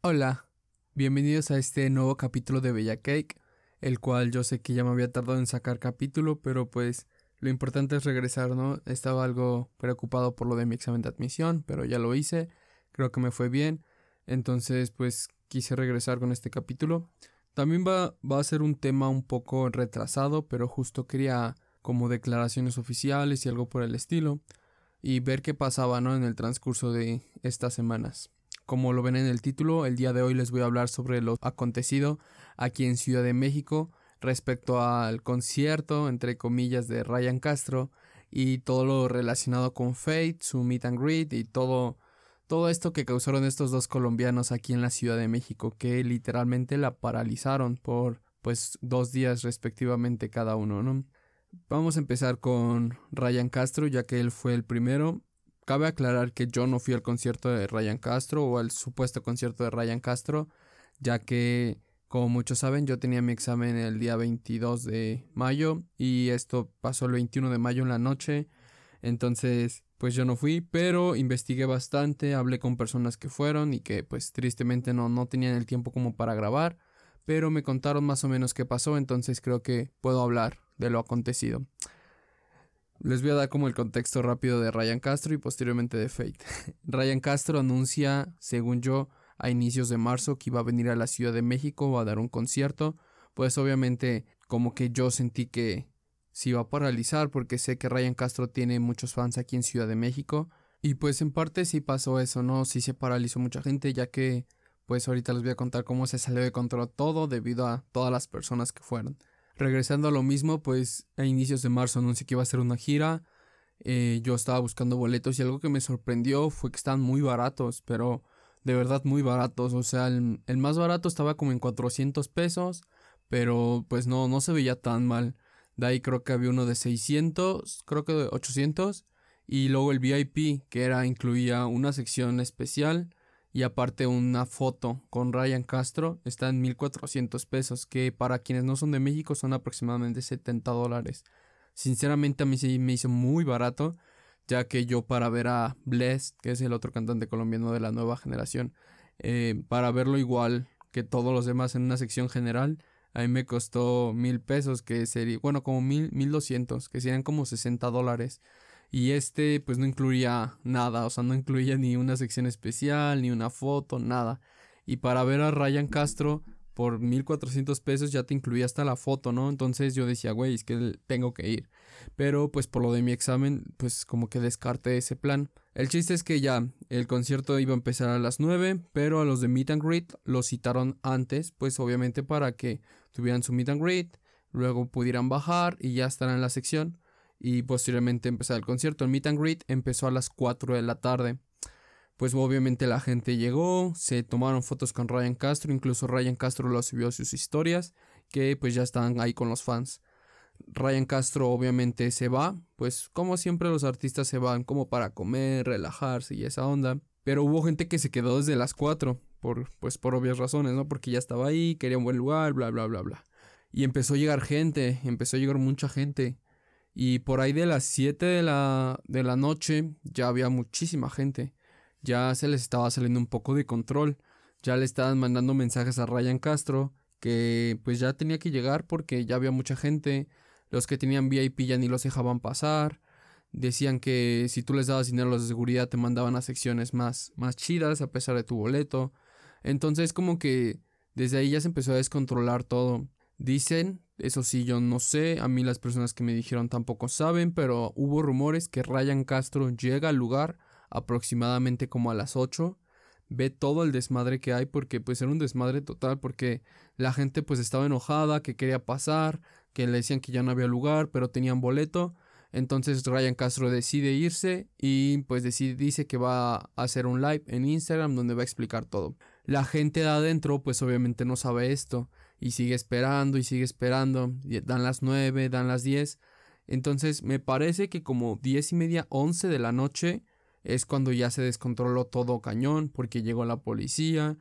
Hola, bienvenidos a este nuevo capítulo de Bella Cake, el cual yo sé que ya me había tardado en sacar capítulo, pero pues lo importante es regresar, ¿no? Estaba algo preocupado por lo de mi examen de admisión, pero ya lo hice, creo que me fue bien, entonces pues quise regresar con este capítulo. También va, va a ser un tema un poco retrasado, pero justo quería como declaraciones oficiales y algo por el estilo, y ver qué pasaba, ¿no? En el transcurso de estas semanas. Como lo ven en el título, el día de hoy les voy a hablar sobre lo acontecido aquí en Ciudad de México respecto al concierto, entre comillas, de Ryan Castro y todo lo relacionado con Fate, su meet and greet y todo, todo esto que causaron estos dos colombianos aquí en la Ciudad de México, que literalmente la paralizaron por pues dos días respectivamente cada uno, ¿no? Vamos a empezar con Ryan Castro, ya que él fue el primero. Cabe aclarar que yo no fui al concierto de Ryan Castro o al supuesto concierto de Ryan Castro, ya que, como muchos saben, yo tenía mi examen el día 22 de mayo y esto pasó el 21 de mayo en la noche. Entonces, pues yo no fui, pero investigué bastante, hablé con personas que fueron y que pues tristemente no, no tenían el tiempo como para grabar, pero me contaron más o menos qué pasó, entonces creo que puedo hablar de lo acontecido. Les voy a dar como el contexto rápido de Ryan Castro y posteriormente de Fate. Ryan Castro anuncia, según yo, a inicios de marzo que iba a venir a la Ciudad de México a dar un concierto. Pues obviamente como que yo sentí que se iba a paralizar porque sé que Ryan Castro tiene muchos fans aquí en Ciudad de México. Y pues en parte sí pasó eso, ¿no? Sí se paralizó mucha gente ya que pues ahorita les voy a contar cómo se salió de control todo debido a todas las personas que fueron. Regresando a lo mismo, pues a inicios de marzo anuncié que iba a ser una gira. Eh, yo estaba buscando boletos y algo que me sorprendió fue que estaban muy baratos, pero de verdad muy baratos. O sea, el, el, más barato estaba como en 400 pesos, pero pues no, no se veía tan mal. De ahí creo que había uno de 600, creo que de 800. Y luego el VIP, que era, incluía una sección especial y aparte una foto con Ryan Castro está en 1400 pesos que para quienes no son de México son aproximadamente 70 dólares sinceramente a mí sí me hizo muy barato ya que yo para ver a Bless que es el otro cantante colombiano de la nueva generación eh, para verlo igual que todos los demás en una sección general a mí me costó mil pesos que sería bueno como mil mil doscientos que serían como 60 dólares y este pues no incluía nada, o sea, no incluía ni una sección especial, ni una foto, nada. Y para ver a Ryan Castro por 1400 pesos ya te incluía hasta la foto, ¿no? Entonces yo decía, güey, es que tengo que ir. Pero pues por lo de mi examen, pues como que descarté ese plan. El chiste es que ya el concierto iba a empezar a las 9, pero a los de Meet and Greet los citaron antes, pues obviamente para que tuvieran su Meet and Greet, luego pudieran bajar y ya estar en la sección y posteriormente empezar el concierto. El meet and greet empezó a las 4 de la tarde. Pues obviamente la gente llegó, se tomaron fotos con Ryan Castro, incluso Ryan Castro lo subió a sus historias, que pues ya estaban ahí con los fans. Ryan Castro obviamente se va, pues como siempre los artistas se van como para comer, relajarse y esa onda. Pero hubo gente que se quedó desde las 4, por, pues por obvias razones, ¿no? Porque ya estaba ahí, quería un buen lugar, bla, bla, bla, bla. Y empezó a llegar gente, empezó a llegar mucha gente. Y por ahí de las 7 de la, de la noche ya había muchísima gente. Ya se les estaba saliendo un poco de control. Ya le estaban mandando mensajes a Ryan Castro que pues ya tenía que llegar porque ya había mucha gente. Los que tenían VIP ya ni los dejaban pasar. Decían que si tú les dabas dinero a los de seguridad te mandaban a secciones más, más chidas a pesar de tu boleto. Entonces como que desde ahí ya se empezó a descontrolar todo. Dicen eso sí, yo no sé, a mí las personas que me dijeron tampoco saben, pero hubo rumores que Ryan Castro llega al lugar aproximadamente como a las 8, ve todo el desmadre que hay porque pues era un desmadre total porque la gente pues estaba enojada, que quería pasar, que le decían que ya no había lugar, pero tenían boleto. Entonces Ryan Castro decide irse y pues decide, dice que va a hacer un live en Instagram donde va a explicar todo. La gente de adentro pues obviamente no sabe esto y sigue esperando y sigue esperando. dan las 9, dan las 10. Entonces me parece que como 10 y media, 11 de la noche es cuando ya se descontroló todo cañón porque llegó la policía.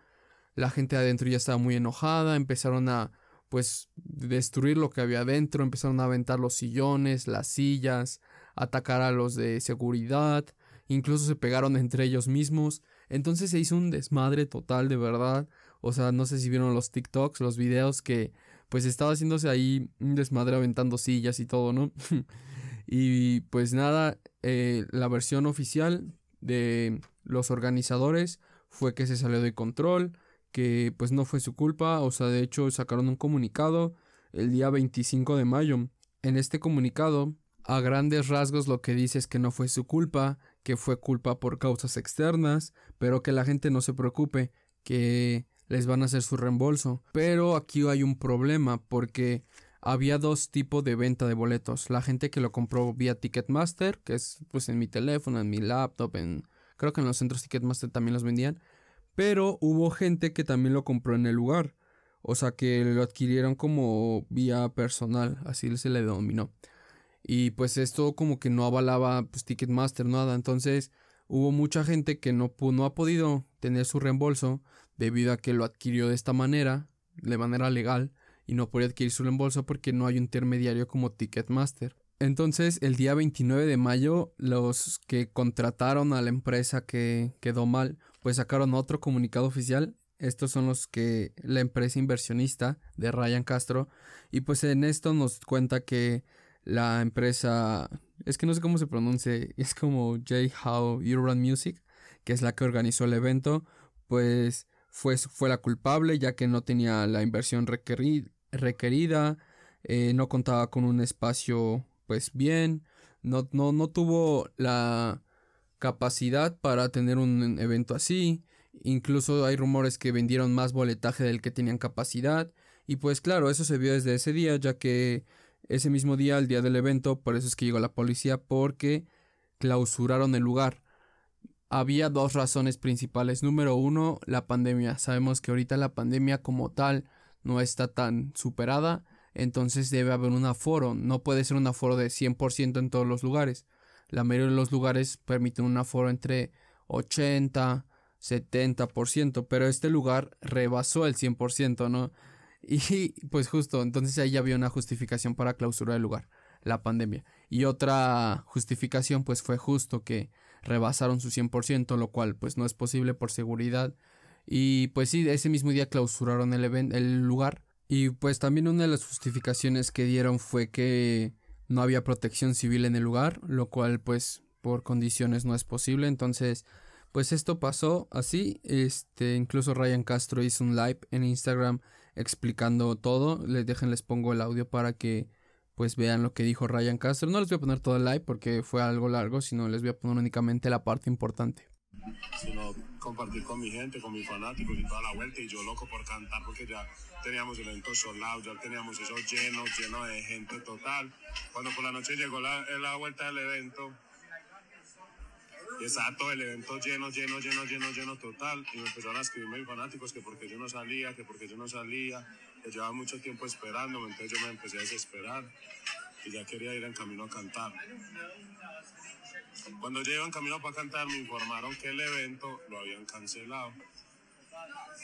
La gente adentro ya estaba muy enojada, empezaron a pues destruir lo que había adentro, empezaron a aventar los sillones, las sillas, atacar a los de seguridad, incluso se pegaron entre ellos mismos, entonces se hizo un desmadre total de verdad, o sea, no sé si vieron los TikToks, los videos que pues estaba haciéndose ahí un desmadre aventando sillas y todo, ¿no? y pues nada, eh, la versión oficial de los organizadores fue que se salió de control, que pues no fue su culpa, o sea, de hecho sacaron un comunicado el día 25 de mayo. En este comunicado, a grandes rasgos lo que dice es que no fue su culpa, que fue culpa por causas externas, pero que la gente no se preocupe, que les van a hacer su reembolso. Pero aquí hay un problema porque había dos tipos de venta de boletos. La gente que lo compró vía Ticketmaster, que es pues en mi teléfono, en mi laptop, en creo que en los centros Ticketmaster también los vendían. Pero hubo gente que también lo compró en el lugar. O sea que lo adquirieron como vía personal, así se le denominó. Y pues esto como que no avalaba pues Ticketmaster, nada. Entonces hubo mucha gente que no, no ha podido tener su reembolso debido a que lo adquirió de esta manera, de manera legal, y no podía adquirir su reembolso porque no hay un intermediario como Ticketmaster. Entonces, el día 29 de mayo, los que contrataron a la empresa que quedó mal, pues sacaron otro comunicado oficial. Estos son los que la empresa inversionista de Ryan Castro. Y pues en esto nos cuenta que la empresa, es que no sé cómo se pronuncia, es como J. How Urban Music, que es la que organizó el evento, pues fue, fue la culpable ya que no tenía la inversión requerida, eh, no contaba con un espacio pues bien, no, no, no tuvo la capacidad para tener un evento así, incluso hay rumores que vendieron más boletaje del que tenían capacidad, y pues claro, eso se vio desde ese día, ya que ese mismo día, el día del evento, por eso es que llegó la policía, porque clausuraron el lugar. Había dos razones principales. Número uno, la pandemia. Sabemos que ahorita la pandemia como tal no está tan superada entonces debe haber un aforo, no puede ser un aforo de 100% en todos los lugares. La mayoría de los lugares permiten un aforo entre 80, 70%, pero este lugar rebasó el 100%, ¿no? Y pues justo, entonces ahí había una justificación para clausurar el lugar, la pandemia. Y otra justificación pues fue justo que rebasaron su 100%, lo cual pues no es posible por seguridad. Y pues sí, ese mismo día clausuraron el, el lugar y pues también una de las justificaciones que dieron fue que no había protección civil en el lugar, lo cual pues por condiciones no es posible. Entonces, pues esto pasó así. Este, incluso Ryan Castro hizo un live en Instagram explicando todo. Les dejen, les pongo el audio para que pues vean lo que dijo Ryan Castro. No les voy a poner todo el live porque fue algo largo, sino les voy a poner únicamente la parte importante sino compartir con mi gente, con mis fanáticos y toda la vuelta. Y yo loco por cantar porque ya teníamos el evento solado, ya teníamos eso lleno, lleno de gente total. Cuando por la noche llegó la, la vuelta del evento, y estaba todo el evento lleno, lleno, lleno, lleno, lleno total. Y me empezaron a escribirme fanáticos que porque yo no salía, que porque yo no salía, que llevaba mucho tiempo esperándome. Entonces yo me empecé a desesperar y ya quería ir en camino a cantar. Cuando yo iba en camino para cantar, me informaron que el evento lo habían cancelado.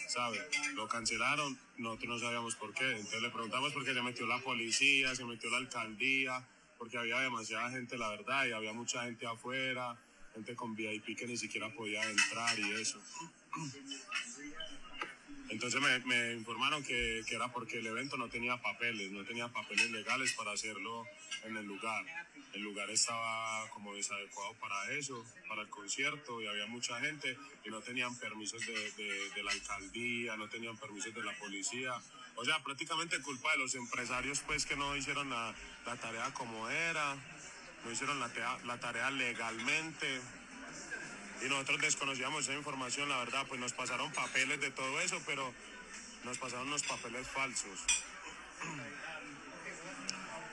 ¿Sabe? Lo cancelaron, nosotros no sabíamos por qué. Entonces le preguntamos por qué se metió la policía, se metió la alcaldía, porque había demasiada gente, la verdad, y había mucha gente afuera, gente con VIP que ni siquiera podía entrar y eso. Entonces me, me informaron que, que, era porque el evento no tenía papeles, no tenía papeles legales para hacerlo en el lugar. El lugar estaba como desadecuado para eso, para el concierto, y había mucha gente y no tenían permisos de, de, de la alcaldía, no tenían permisos de la policía. O sea, prácticamente culpa de los empresarios pues que no hicieron la, la tarea como era, no hicieron la, la tarea legalmente y nosotros desconocíamos esa información, la verdad, pues nos pasaron papeles de todo eso, pero nos pasaron unos papeles falsos.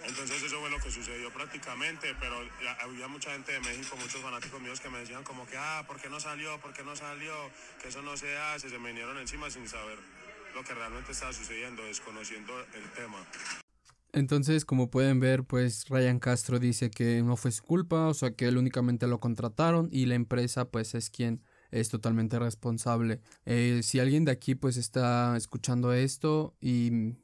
Entonces eso fue lo que sucedió prácticamente, pero había mucha gente de México, muchos fanáticos míos que me decían como que, ah, ¿por qué no salió? ¿Por qué no salió? Que eso no se hace, se me vinieron encima sin saber lo que realmente estaba sucediendo, desconociendo el tema. Entonces, como pueden ver, pues Ryan Castro dice que no fue su culpa, o sea que él únicamente lo contrataron y la empresa pues es quien es totalmente responsable. Eh, si alguien de aquí pues está escuchando esto y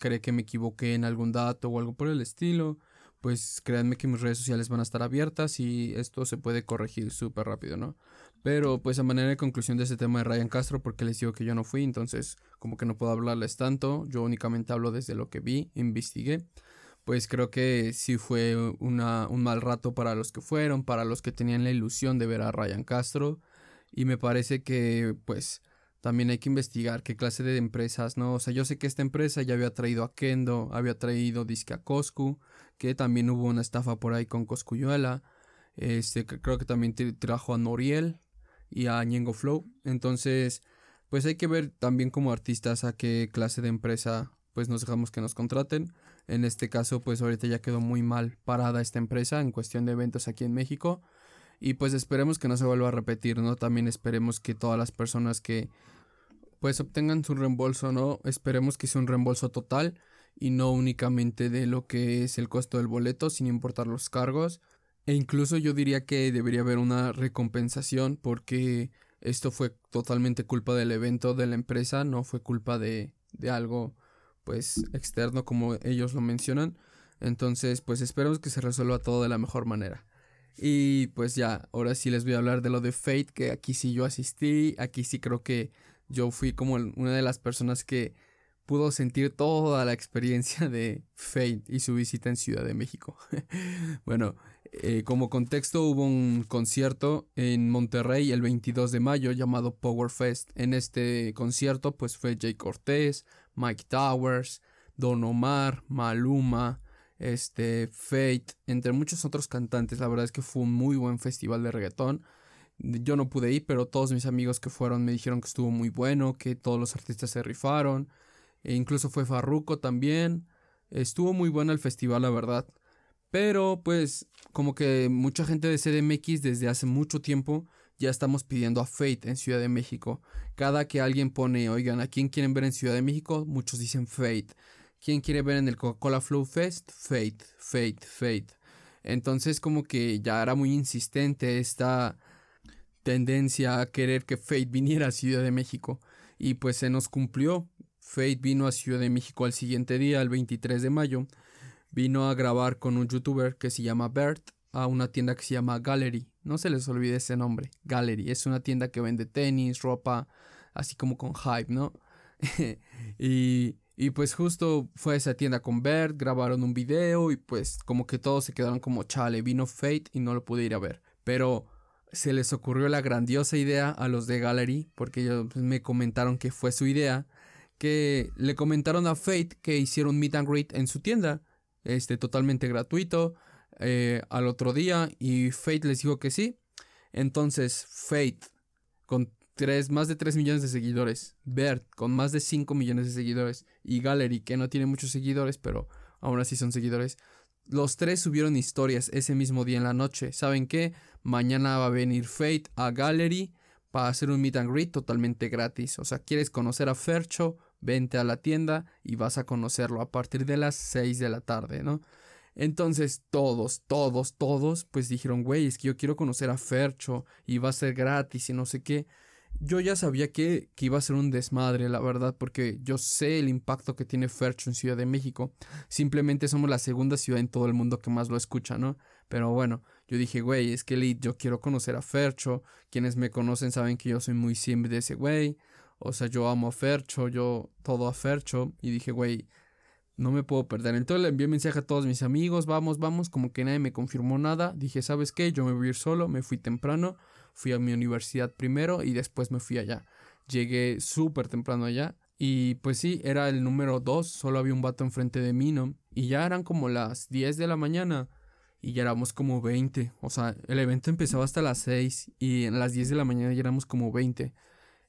cree que me equivoqué en algún dato o algo por el estilo, pues créanme que mis redes sociales van a estar abiertas y esto se puede corregir súper rápido, ¿no? Pero pues a manera de conclusión de ese tema de Ryan Castro, porque les digo que yo no fui, entonces como que no puedo hablarles tanto, yo únicamente hablo desde lo que vi, investigué, pues creo que sí fue una, un mal rato para los que fueron, para los que tenían la ilusión de ver a Ryan Castro, y me parece que pues también hay que investigar qué clase de empresas, ¿no? O sea, yo sé que esta empresa ya había traído a Kendo, había traído disque a Coscu, que también hubo una estafa por ahí con Coscuyuela, este, creo que también trajo a Noriel, y a Ñengo Flow. Entonces, pues hay que ver también como artistas a qué clase de empresa pues nos dejamos que nos contraten. En este caso, pues ahorita ya quedó muy mal parada esta empresa en cuestión de eventos aquí en México. Y pues esperemos que no se vuelva a repetir, ¿no? También esperemos que todas las personas que pues obtengan su reembolso, ¿no? Esperemos que sea un reembolso total y no únicamente de lo que es el costo del boleto, sin importar los cargos. E incluso yo diría que debería haber una recompensación porque esto fue totalmente culpa del evento de la empresa, no fue culpa de, de algo pues externo como ellos lo mencionan. Entonces pues esperamos que se resuelva todo de la mejor manera. Y pues ya, ahora sí les voy a hablar de lo de Fate, que aquí sí yo asistí, aquí sí creo que yo fui como una de las personas que pudo sentir toda la experiencia de Fate y su visita en Ciudad de México. bueno, eh, como contexto, hubo un concierto en Monterrey el 22 de mayo llamado Power Fest. En este concierto, pues fue Jay Cortés, Mike Towers, Don Omar, Maluma, este, Fate, entre muchos otros cantantes. La verdad es que fue un muy buen festival de reggaetón. Yo no pude ir, pero todos mis amigos que fueron me dijeron que estuvo muy bueno, que todos los artistas se rifaron. E incluso fue Farruko también. Estuvo muy bueno el festival, la verdad. Pero pues como que mucha gente de CDMX desde hace mucho tiempo ya estamos pidiendo a Fate en Ciudad de México. Cada que alguien pone, oigan, ¿a quién quieren ver en Ciudad de México? Muchos dicen Fate. ¿Quién quiere ver en el Coca-Cola Flow Fest? Fate, Fate, Fate. Entonces como que ya era muy insistente esta tendencia a querer que Fate viniera a Ciudad de México. Y pues se nos cumplió. Fate vino a Ciudad de México al siguiente día, el 23 de mayo vino a grabar con un youtuber que se llama Bert a una tienda que se llama Gallery. No se les olvide ese nombre, Gallery. Es una tienda que vende tenis, ropa, así como con hype, ¿no? y, y pues justo fue a esa tienda con Bert, grabaron un video y pues como que todos se quedaron como chale, vino Fate y no lo pude ir a ver. Pero se les ocurrió la grandiosa idea a los de Gallery, porque ellos pues, me comentaron que fue su idea, que le comentaron a Fate que hicieron meet and greet en su tienda este, totalmente gratuito eh, al otro día y Fate les dijo que sí. Entonces Fate con tres, más de 3 millones de seguidores, Bert con más de 5 millones de seguidores y Gallery que no tiene muchos seguidores pero aún así son seguidores. Los tres subieron historias ese mismo día en la noche. ¿Saben qué? Mañana va a venir Fate a Gallery para hacer un meet and greet totalmente gratis. O sea, ¿quieres conocer a Fercho? Vente a la tienda y vas a conocerlo a partir de las 6 de la tarde, ¿no? Entonces todos, todos, todos, pues dijeron, güey, es que yo quiero conocer a Fercho y va a ser gratis y no sé qué. Yo ya sabía que, que, iba a ser un desmadre, la verdad, porque yo sé el impacto que tiene Fercho en Ciudad de México. Simplemente somos la segunda ciudad en todo el mundo que más lo escucha, ¿no? Pero bueno, yo dije, güey, es que yo quiero conocer a Fercho. Quienes me conocen saben que yo soy muy simple de ese güey. O sea, yo amo a Fercho, yo todo a Fercho. Y dije, güey, no me puedo perder. Entonces le envié mensaje a todos mis amigos, vamos, vamos, como que nadie me confirmó nada. Dije, ¿sabes qué? Yo me voy a ir solo, me fui temprano, fui a mi universidad primero y después me fui allá. Llegué súper temprano allá. Y pues sí, era el número 2, solo había un vato enfrente de mí, ¿no? Y ya eran como las 10 de la mañana y ya éramos como 20. O sea, el evento empezaba hasta las 6 y en las 10 de la mañana ya éramos como 20.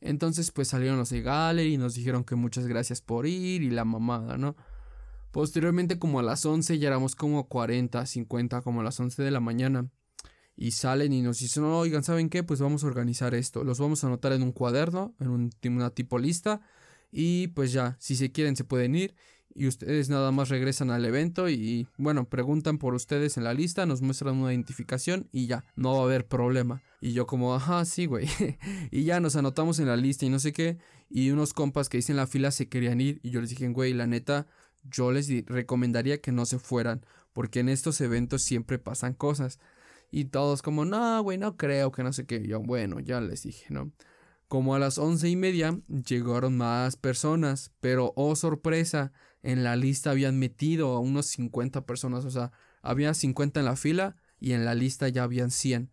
Entonces pues salieron los de Gallery y nos dijeron que muchas gracias por ir y la mamada, ¿no? Posteriormente como a las 11 ya éramos como 40, 50, como a las 11 de la mañana. Y salen y nos dicen, oigan, ¿saben qué? Pues vamos a organizar esto. Los vamos a anotar en un cuaderno, en un, una tipo lista. Y pues ya, si se quieren se pueden ir y ustedes nada más regresan al evento y bueno, preguntan por ustedes en la lista, nos muestran una identificación y ya, no va a haber problema. Y yo como, ajá, sí, güey. y ya nos anotamos en la lista y no sé qué. Y unos compas que dicen la fila se querían ir y yo les dije, güey, la neta, yo les recomendaría que no se fueran, porque en estos eventos siempre pasan cosas. Y todos como, no, güey, no creo que no sé qué. Yo, bueno, ya les dije, ¿no? Como a las once y media llegaron más personas, pero oh sorpresa, en la lista habían metido a unos 50 personas, o sea, había 50 en la fila y en la lista ya habían 100,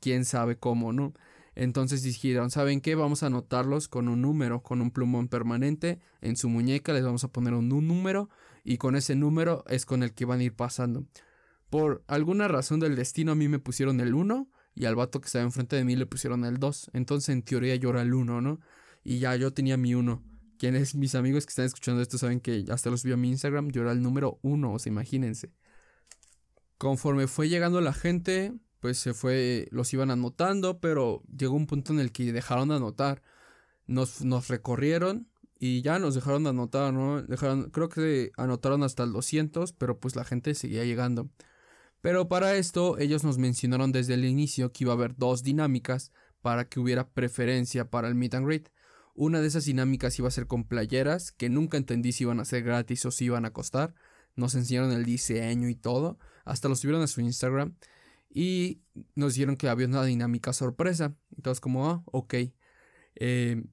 quién sabe cómo, ¿no? Entonces dijeron, ¿saben qué? Vamos a anotarlos con un número, con un plumón permanente en su muñeca, les vamos a poner un, número y con ese número es con el que van a ir pasando. Por alguna razón del destino a mí me pusieron el 1 y al vato que estaba enfrente de mí le pusieron el 2. Entonces en teoría yo era el 1, ¿no? Y ya yo tenía mi 1. Quienes mis amigos que están escuchando esto saben que hasta los vi a mi Instagram, yo era el número 1, o sea, imagínense. Conforme fue llegando la gente, pues se fue, los iban anotando, pero llegó un punto en el que dejaron de anotar. Nos, nos recorrieron y ya nos dejaron de anotar, ¿no? Dejaron, creo que anotaron hasta el 200, pero pues la gente seguía llegando. Pero para esto ellos nos mencionaron desde el inicio que iba a haber dos dinámicas para que hubiera preferencia para el meet and greet. Una de esas dinámicas iba a ser con playeras, que nunca entendí si iban a ser gratis o si iban a costar. Nos enseñaron el diseño y todo, hasta lo subieron a su Instagram y nos dijeron que había una dinámica sorpresa. Entonces como, ah, ok. Eh,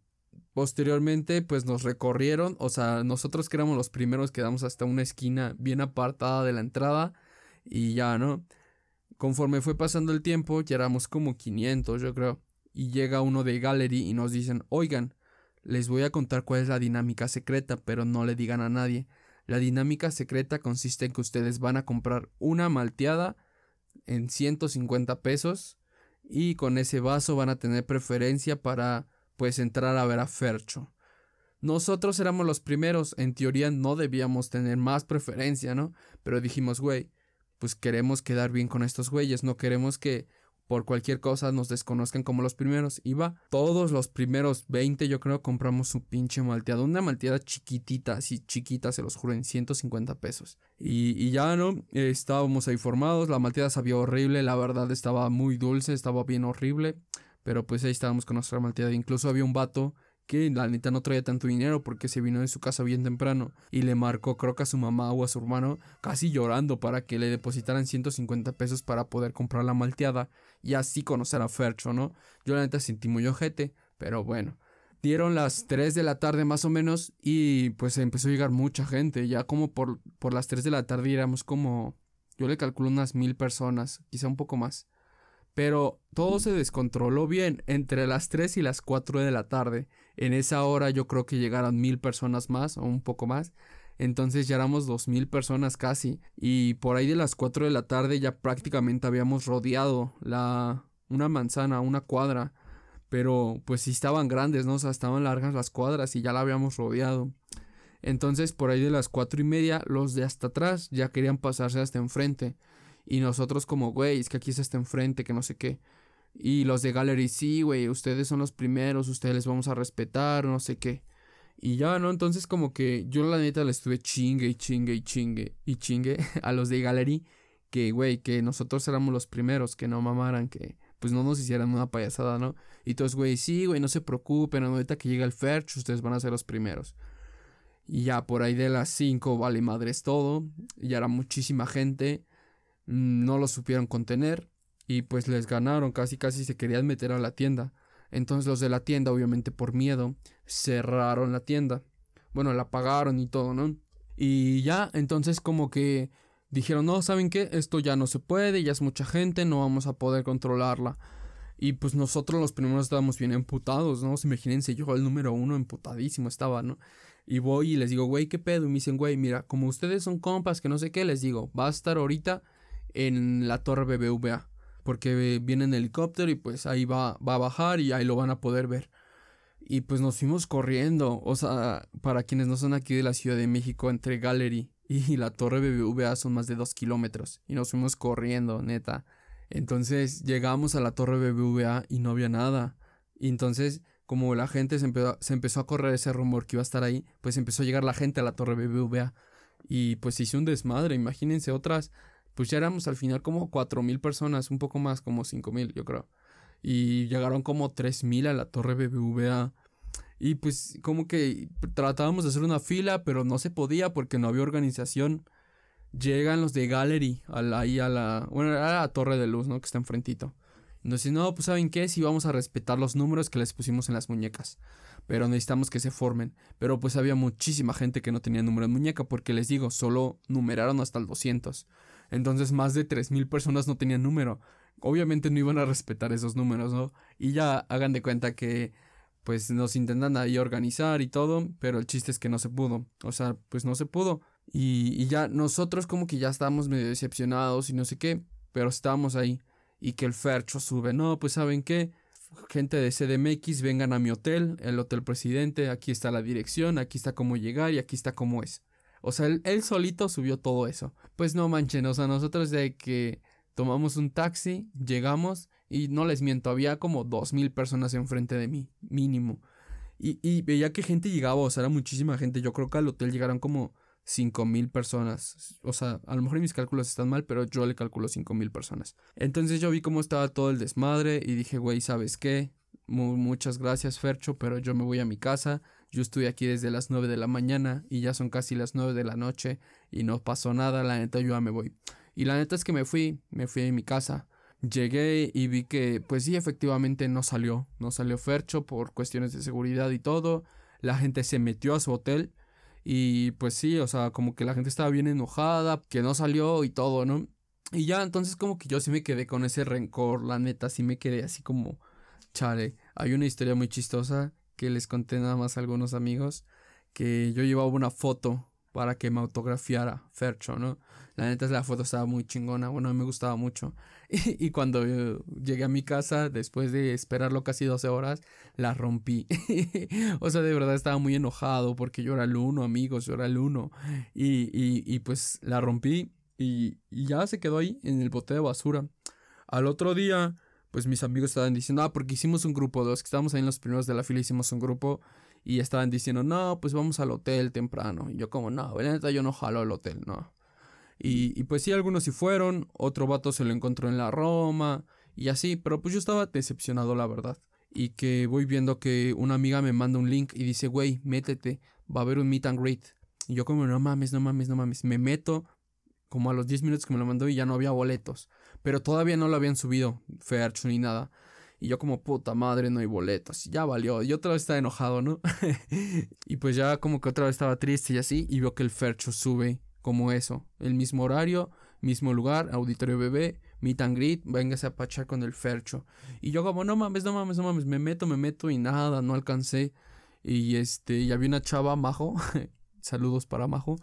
posteriormente pues nos recorrieron, o sea, nosotros que éramos los primeros quedamos hasta una esquina bien apartada de la entrada y ya, ¿no? Conforme fue pasando el tiempo, ya éramos como 500, yo creo. Y llega uno de Gallery y nos dicen, oigan, les voy a contar cuál es la dinámica secreta, pero no le digan a nadie. La dinámica secreta consiste en que ustedes van a comprar una malteada en 150 pesos y con ese vaso van a tener preferencia para pues entrar a ver a Fercho. Nosotros éramos los primeros, en teoría no debíamos tener más preferencia, ¿no? Pero dijimos, güey, pues queremos quedar bien con estos güeyes, no queremos que por cualquier cosa nos desconozcan como los primeros. Y va, todos los primeros 20 yo creo compramos su pinche malteada, una malteada chiquitita, así chiquita, se los juro, en 150 pesos. Y, y ya no, estábamos ahí formados, la malteada sabía horrible, la verdad estaba muy dulce, estaba bien horrible. Pero pues ahí estábamos con nuestra malteada. Incluso había un vato que la neta no traía tanto dinero porque se vino de su casa bien temprano y le marcó creo que a su mamá o a su hermano casi llorando para que le depositaran 150 pesos para poder comprar la malteada y así conocer a Fercho, ¿no? Yo la neta sentí muy ojete, pero bueno. Dieron las 3 de la tarde más o menos y pues empezó a llegar mucha gente, ya como por, por las 3 de la tarde éramos como, yo le calculo unas mil personas, quizá un poco más. Pero todo se descontroló bien entre las 3 y las 4 de la tarde. En esa hora yo creo que llegaron mil personas más o un poco más. Entonces ya éramos dos mil personas casi. Y por ahí de las 4 de la tarde ya prácticamente habíamos rodeado la una manzana, una cuadra. Pero pues sí estaban grandes, ¿no? O sea, estaban largas las cuadras y ya la habíamos rodeado. Entonces por ahí de las cuatro y media los de hasta atrás ya querían pasarse hasta enfrente. Y nosotros como, güey, es que aquí es hasta enfrente, que no sé qué. Y los de Gallery, sí, güey, ustedes son los primeros, ustedes les vamos a respetar, no sé qué. Y ya, ¿no? Entonces como que yo la neta le estuve chingue y chingue y chingue y chingue a los de Gallery. Que, güey, que nosotros éramos los primeros, que no mamaran, que pues no nos hicieran una payasada, ¿no? Y todos, güey, sí, güey, no se preocupen, ahorita que llega el Ferch, ustedes van a ser los primeros. Y ya por ahí de las 5, vale madres todo. Ya era muchísima gente. No lo supieron contener. Y pues les ganaron, casi casi se querían meter a la tienda. Entonces los de la tienda, obviamente por miedo, cerraron la tienda. Bueno, la pagaron y todo, ¿no? Y ya, entonces como que dijeron, no, ¿saben qué? Esto ya no se puede, ya es mucha gente, no vamos a poder controlarla. Y pues nosotros los primeros estábamos bien emputados, ¿no? Imagínense, yo el número uno emputadísimo estaba, ¿no? Y voy y les digo, güey, ¿qué pedo? Y me dicen, güey, mira, como ustedes son compas, que no sé qué, les digo, va a estar ahorita en la torre BBVA. Porque viene en helicóptero y pues ahí va, va a bajar y ahí lo van a poder ver. Y pues nos fuimos corriendo. O sea, para quienes no son aquí de la Ciudad de México, entre Gallery y la torre BBVA son más de dos kilómetros. Y nos fuimos corriendo, neta. Entonces llegamos a la torre BBVA y no había nada. Y entonces, como la gente se empezó, se empezó a correr ese rumor que iba a estar ahí, pues empezó a llegar la gente a la torre BBVA. Y pues hizo un desmadre. Imagínense otras pues ya éramos al final como cuatro mil personas, un poco más, como cinco mil, yo creo. Y llegaron como tres mil a la torre BBVA. Y pues como que tratábamos de hacer una fila, pero no se podía porque no había organización. Llegan los de Gallery ahí a la, bueno, a la torre de luz, ¿no? Que está enfrentito. Entonces, no, pues ¿saben qué? Si vamos a respetar los números que les pusimos en las muñecas. Pero necesitamos que se formen. Pero pues había muchísima gente que no tenía número en muñeca porque les digo, solo numeraron hasta el 200. Entonces más de 3.000 personas no tenían número. Obviamente no iban a respetar esos números, ¿no? Y ya hagan de cuenta que pues nos intentan ahí organizar y todo, pero el chiste es que no se pudo. O sea, pues no se pudo. Y, y ya nosotros como que ya estábamos medio decepcionados y no sé qué, pero estábamos ahí. Y que el Fercho sube, no, pues saben qué, gente de CDMX, vengan a mi hotel, el Hotel Presidente, aquí está la dirección, aquí está cómo llegar y aquí está cómo es. O sea, él, él solito subió todo eso. Pues no manchen, o sea, nosotros de que tomamos un taxi, llegamos y no les miento, había como dos mil personas enfrente de mí, mínimo. Y, y veía que gente llegaba, o sea, era muchísima gente. Yo creo que al hotel llegaron como cinco mil personas. O sea, a lo mejor mis cálculos están mal, pero yo le calculo cinco mil personas. Entonces yo vi cómo estaba todo el desmadre y dije, güey, ¿sabes qué? muchas gracias, Fercho, pero yo me voy a mi casa. Yo estoy aquí desde las 9 de la mañana y ya son casi las 9 de la noche y no pasó nada, la neta yo ya me voy. Y la neta es que me fui, me fui a mi casa. Llegué y vi que, pues sí, efectivamente no salió. No salió Fercho por cuestiones de seguridad y todo. La gente se metió a su hotel. Y pues sí, o sea, como que la gente estaba bien enojada, que no salió y todo, ¿no? Y ya, entonces como que yo sí me quedé con ese rencor, la neta, sí me quedé así como, chale. Hay una historia muy chistosa que les conté nada más a algunos amigos, que yo llevaba una foto para que me autografiara Fercho, ¿no? La neta, la foto estaba muy chingona, bueno, me gustaba mucho. Y, cuando llegué a mi casa, después de esperarlo casi 12 horas, la rompí. o sea, de verdad estaba muy enojado porque yo era el uno, amigos, yo era el uno. Y, y, pues la rompí y, y ya se quedó ahí en el bote de basura. Al otro día, pues mis amigos estaban diciendo, ah, porque hicimos un grupo, dos que estábamos ahí en los primeros de la fila, hicimos un grupo y estaban diciendo, no, pues vamos al hotel temprano. Y yo como, no, la neta yo no jalo al hotel, no. Y, y pues sí, algunos sí fueron, otro vato se lo encontró en la Roma y así, pero pues yo estaba decepcionado, la verdad. Y que voy viendo que una amiga me manda un link y dice, güey, métete, va a haber un meet and greet. Y yo como, no mames, no mames, no mames. Me meto como a los 10 minutos que me lo mandó y ya no había boletos. Pero todavía no lo habían subido, Fercho ni nada. Y yo como puta madre, no hay boletos. Ya valió. Y otra vez estaba enojado, ¿no? y pues ya como que otra vez estaba triste y así. Y veo que el Fercho sube como eso. El mismo horario, mismo lugar, auditorio bebé, meet and greet, véngase a pachar con el Fercho. Y yo como, no mames, no mames, no mames. Me meto, me meto y nada, no alcancé. Y este, y había una chava, Majo. Saludos para Majo.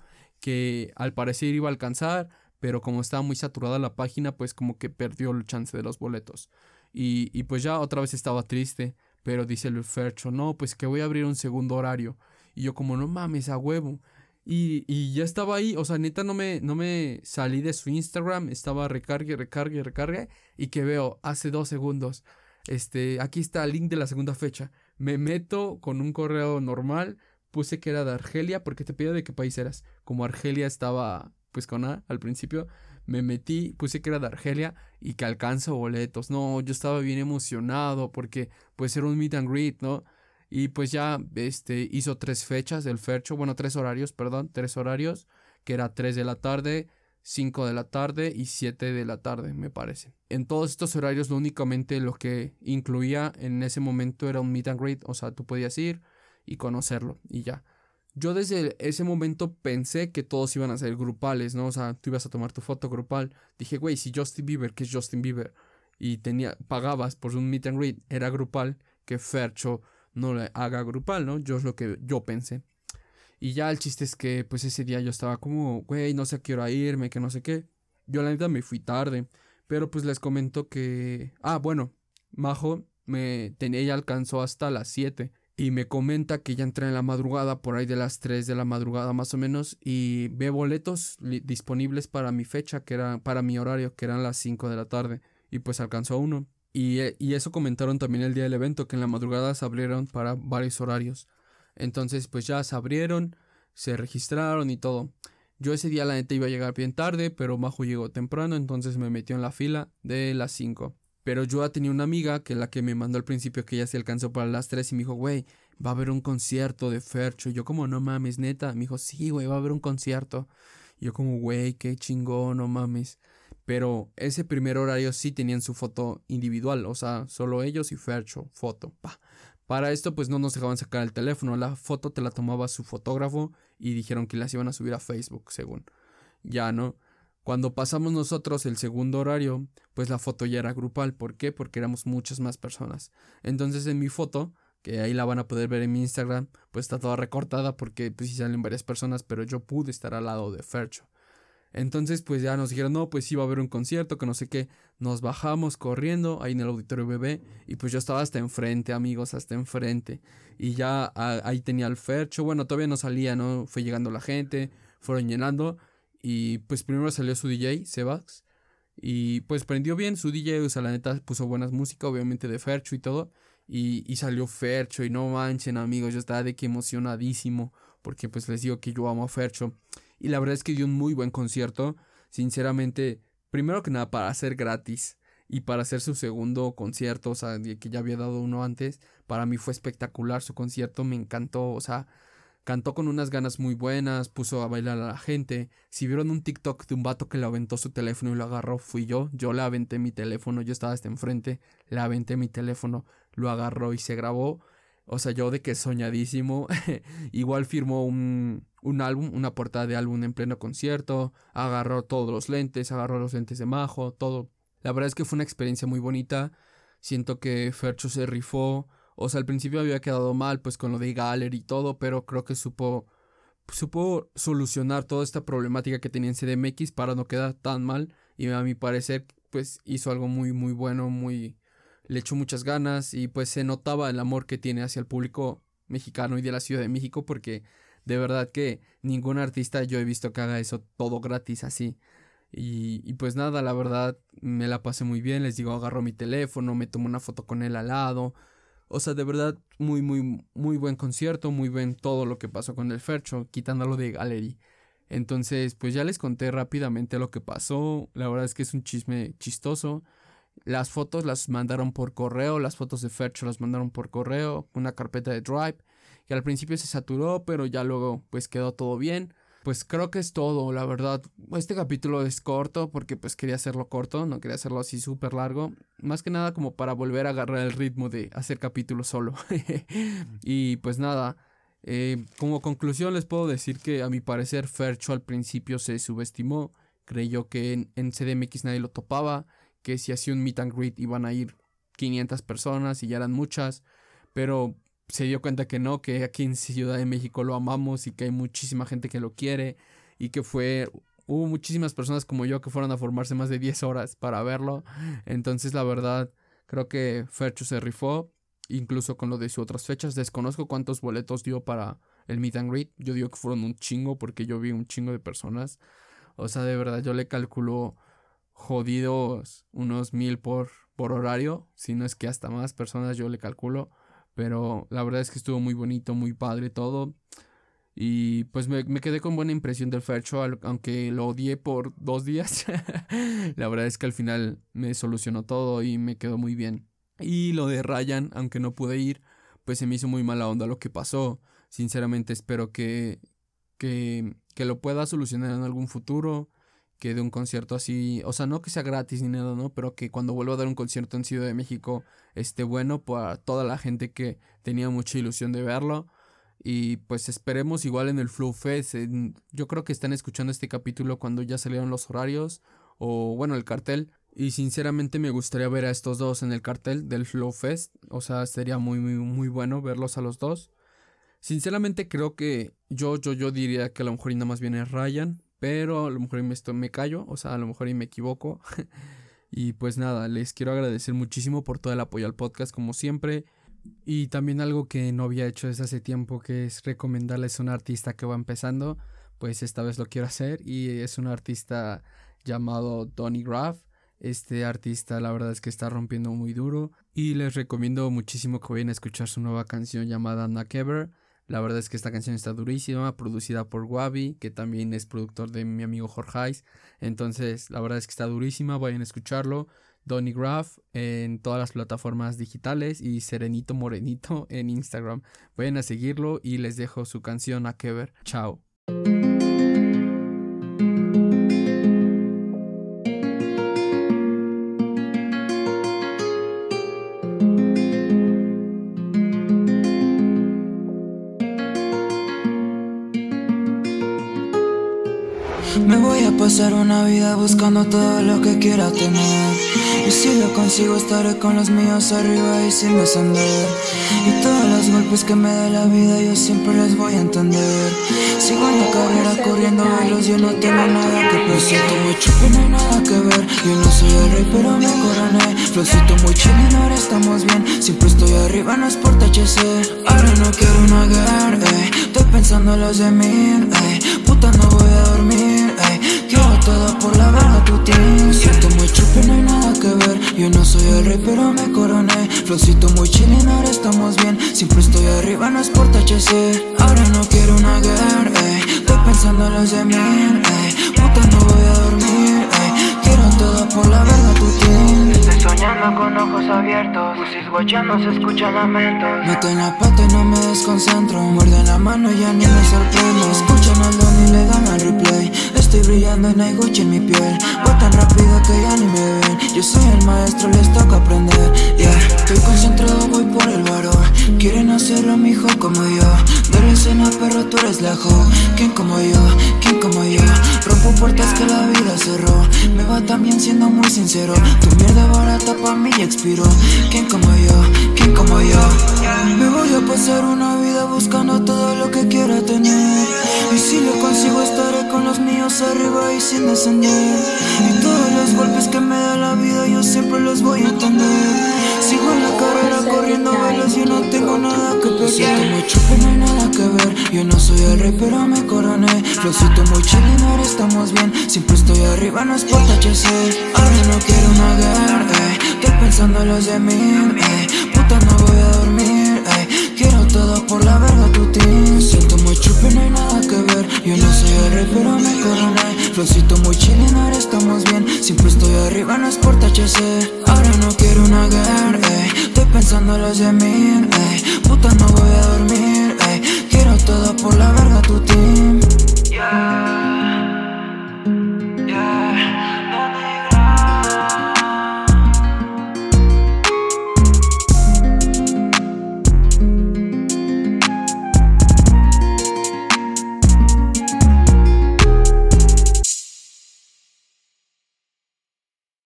Que al parecer iba a alcanzar pero como estaba muy saturada la página, pues como que perdió el chance de los boletos. Y, y pues ya otra vez estaba triste, pero dice el Fercho, no, pues que voy a abrir un segundo horario. Y yo como, no mames, a huevo. Y, y ya estaba ahí, o sea, neta no me, no me salí de su Instagram, estaba recargue, recargue, recargue, y que veo hace dos segundos, este, aquí está el link de la segunda fecha. Me meto con un correo normal, puse que era de Argelia, porque te pido de qué país eras. Como Argelia estaba pues con A al principio, me metí, puse que era de Argelia y que alcanzo boletos. No, yo estaba bien emocionado porque pues era un meet and greet, ¿no? Y pues ya este hizo tres fechas del Fercho, bueno, tres horarios, perdón, tres horarios, que era tres de la tarde, cinco de la tarde y siete de la tarde, me parece. En todos estos horarios lo únicamente lo que incluía en ese momento era un meet and greet, o sea, tú podías ir y conocerlo y ya. Yo desde ese momento pensé que todos iban a ser grupales, ¿no? O sea, tú ibas a tomar tu foto grupal. Dije, güey, si Justin Bieber, que es Justin Bieber, y tenía, pagabas por un meet and greet, era grupal, que Fercho no le haga grupal, ¿no? Yo es lo que yo pensé. Y ya el chiste es que, pues ese día yo estaba como, güey, no sé a qué irme, que no sé qué. Yo la neta me fui tarde, pero pues les comento que, ah, bueno, Majo me ella alcanzó hasta las 7 y me comenta que ya entré en la madrugada, por ahí de las 3 de la madrugada más o menos, y ve boletos disponibles para mi fecha, que era para mi horario, que eran las 5 de la tarde, y pues alcanzó uno. Y, eh, y eso comentaron también el día del evento, que en la madrugada se abrieron para varios horarios. Entonces, pues ya se abrieron, se registraron y todo. Yo ese día la neta iba a llegar bien tarde, pero Majo llegó temprano, entonces me metió en la fila de las 5. Pero yo tenía una amiga que la que me mandó al principio que ella se alcanzó para las 3 y me dijo, güey, va a haber un concierto de Fercho. Y yo como, no mames, neta. Me dijo, sí, güey, va a haber un concierto. Y yo como, güey, qué chingón, no mames. Pero ese primer horario sí tenían su foto individual, o sea, solo ellos y Fercho, foto, pa. Para esto pues no nos dejaban sacar el teléfono, la foto te la tomaba su fotógrafo y dijeron que las iban a subir a Facebook, según. Ya, ¿no? Cuando pasamos nosotros el segundo horario, pues la foto ya era grupal. ¿Por qué? Porque éramos muchas más personas. Entonces en mi foto, que ahí la van a poder ver en mi Instagram, pues está toda recortada porque pues sí salen varias personas, pero yo pude estar al lado de Fercho. Entonces pues ya nos dijeron, no, pues sí va a haber un concierto, que no sé qué. Nos bajamos corriendo ahí en el auditorio bebé y pues yo estaba hasta enfrente, amigos, hasta enfrente. Y ya ahí tenía el Fercho, bueno, todavía no salía, ¿no? Fue llegando la gente, fueron llenando y pues primero salió su DJ, Sebas. Y pues prendió bien su DJ, o sea, la neta puso buenas música, obviamente de Fercho y todo. Y, y salió Fercho y no manchen amigos, yo estaba de que emocionadísimo. Porque pues les digo que yo amo a Fercho. Y la verdad es que dio un muy buen concierto. Sinceramente, primero que nada para hacer gratis. Y para hacer su segundo concierto, o sea, que ya había dado uno antes, para mí fue espectacular su concierto, me encantó, o sea, Cantó con unas ganas muy buenas, puso a bailar a la gente. Si vieron un TikTok de un vato que le aventó su teléfono y lo agarró, fui yo. Yo le aventé mi teléfono, yo estaba hasta enfrente, le aventé mi teléfono, lo agarró y se grabó. O sea, yo de que soñadísimo. Igual firmó un, un álbum, una portada de álbum en pleno concierto. Agarró todos los lentes, agarró los lentes de Majo, todo. La verdad es que fue una experiencia muy bonita. Siento que Fercho se rifó. O sea, al principio había quedado mal, pues con lo de Gallery y todo, pero creo que supo, supo solucionar toda esta problemática que tenía en CDMX para no quedar tan mal. Y a mi parecer, pues hizo algo muy, muy bueno, muy. Le echó muchas ganas y pues se notaba el amor que tiene hacia el público mexicano y de la Ciudad de México, porque de verdad que ningún artista yo he visto que haga eso todo gratis así. Y, y, pues nada, la verdad me la pasé muy bien. Les digo, agarro mi teléfono, me tomo una foto con él al lado. O sea, de verdad, muy, muy, muy buen concierto, muy buen todo lo que pasó con el Fercho, quitándolo de Gallery. Entonces, pues ya les conté rápidamente lo que pasó. La verdad es que es un chisme chistoso. Las fotos las mandaron por correo, las fotos de Fercho las mandaron por correo, una carpeta de Drive, que al principio se saturó, pero ya luego pues quedó todo bien pues creo que es todo, la verdad. Este capítulo es corto porque pues quería hacerlo corto, no quería hacerlo así súper largo. Más que nada como para volver a agarrar el ritmo de hacer capítulos solo. y pues nada, eh, como conclusión les puedo decir que a mi parecer Fercho al principio se subestimó. Creyó que en, en CDMX nadie lo topaba, que si hacía un meet and greet iban a ir 500 personas y ya eran muchas. Pero se dio cuenta que no, que aquí en Ciudad de México lo amamos y que hay muchísima gente que lo quiere y que fue hubo muchísimas personas como yo que fueron a formarse más de 10 horas para verlo. Entonces, la verdad, creo que Fercho se rifó, incluso con lo de sus otras fechas. Desconozco cuántos boletos dio para el meet and greet. Yo digo que fueron un chingo porque yo vi un chingo de personas. O sea, de verdad, yo le calculo jodidos unos mil por, por horario, si no es que hasta más personas yo le calculo. Pero la verdad es que estuvo muy bonito, muy padre todo. Y pues me, quedé con buena impresión del Fair Show, aunque lo odié por dos días. la verdad es que al final me solucionó todo y me quedó muy bien. Y lo de Ryan, aunque no pude ir, pues se me hizo muy mala onda lo que pasó. Sinceramente espero que, que, que lo pueda solucionar en algún futuro que de un concierto así, o sea, no que sea gratis ni nada, ¿no? Pero que cuando vuelva a dar un concierto en Ciudad de México esté bueno para toda la gente que tenía mucha ilusión de verlo. Y pues esperemos igual en el Flow Fest. yo creo que están escuchando este capítulo cuando ya salieron los horarios o bueno, el cartel. Y sinceramente me gustaría ver a estos dos en el cartel del Flow Fest. O sea, sería muy, muy, muy bueno verlos a los dos. Sinceramente creo que yo, yo, yo diría que a lo mejor nada más viene Ryan. Pero a lo mejor me, me callo, o sea, a lo mejor y me equivoco. y pues nada, les quiero agradecer muchísimo por todo el apoyo al podcast, como siempre. Y también algo que no había hecho desde hace tiempo, que es recomendarles a un artista que va empezando. Pues esta vez lo quiero hacer. Y es un artista llamado Donny Graff. Este artista la verdad es que está rompiendo muy duro. Y les recomiendo muchísimo que vayan a escuchar su nueva canción llamada Ever La verdad es que esta canción está durísima, producida por Wabi, que también es productor de mi amigo Jorge. Entonces, la verdad es que está durísima, vayan a escucharlo. Donny Graf en todas las plataformas digitales y Serenito Morenito en Instagram. Vayan a seguirlo y les dejo su canción a que ver. Chao. Vida buscando todo lo que quiera tener. Y si lo consigo estaré con los míos arriba y sin descender. Y todos los golpes que me da la vida yo siempre les voy a entender. Sigo en la carrera corriendo velos, yo no tengo nada que perder muy chupo, no hay nada que ver Yo no soy el rey pero me coroné. Flowcito muy chilling, ahora estamos bien. Siempre estoy arriba, no es por THC Ahora no quiero una guerra, ey Estoy pensando en los de mí, ey Puta no voy a dormir, Yo no soy el rey pero me coroné. Flowcito muy chilling, ahora estamos bien. Siempre estoy arriba, no es por THC Ahora no quiero una guerra, ey Estoy pensando en los de mí, ey Puta no voy a dormir, ey Quiero todo por la verga tu team Estoy soñando con ojos abiertos. Pusis guachando se escuchan lamentos. Meto en la pata y no me desconcentro. Muerde en la mano y ya ni me sorprendo. Escuchan al don y le dan al replay Estoy brillando en hay Gucci en mi piel. Voy tan rápido que ya ni me ven. Yo soy el maestro, les toca aprender. Yeah, estoy concentrado, voy por el varón Quieren hacerlo, mijo, como yo. De la escena, pero tú eres lejos ¿Quién como yo? ¿Quién como yo? Rompo puertas que la vida cerró. Me va también siendo muy sincero. Tu mierda barata pa' mí expiró. ¿Quién como yo? ¿Quién como yo? Me voy a pasar una vida buscando todo lo que quiera tener. Y si lo consigo estaré con los míos arriba y sin descender. Y todos los golpes que me da la vida yo siempre los voy a entender Sigo en la carrera corriendo velos y no tengo nada que perder. Siento muy chupe, no hay nada que ver Yo no soy el rey pero me coroné. Flowcito muy chilling, ahora estamos bien. Siempre estoy arriba, no es por THC Ahora no quiero una guerra, ey Estoy pensando en los de mí, ey Puta no voy a dormir, por la verga tu team Siento muy chupi, no hay nada que ver Yo no soy el rey, pero me coroné Flowcito muy chilling, ahora estamos bien Siempre estoy arriba, no es por THC Ahora no quiero una guerra, ey. Estoy pensando en los de mil, ey. Puta, no voy a dormir, ey. Quiero todo por la verga tu team yeah.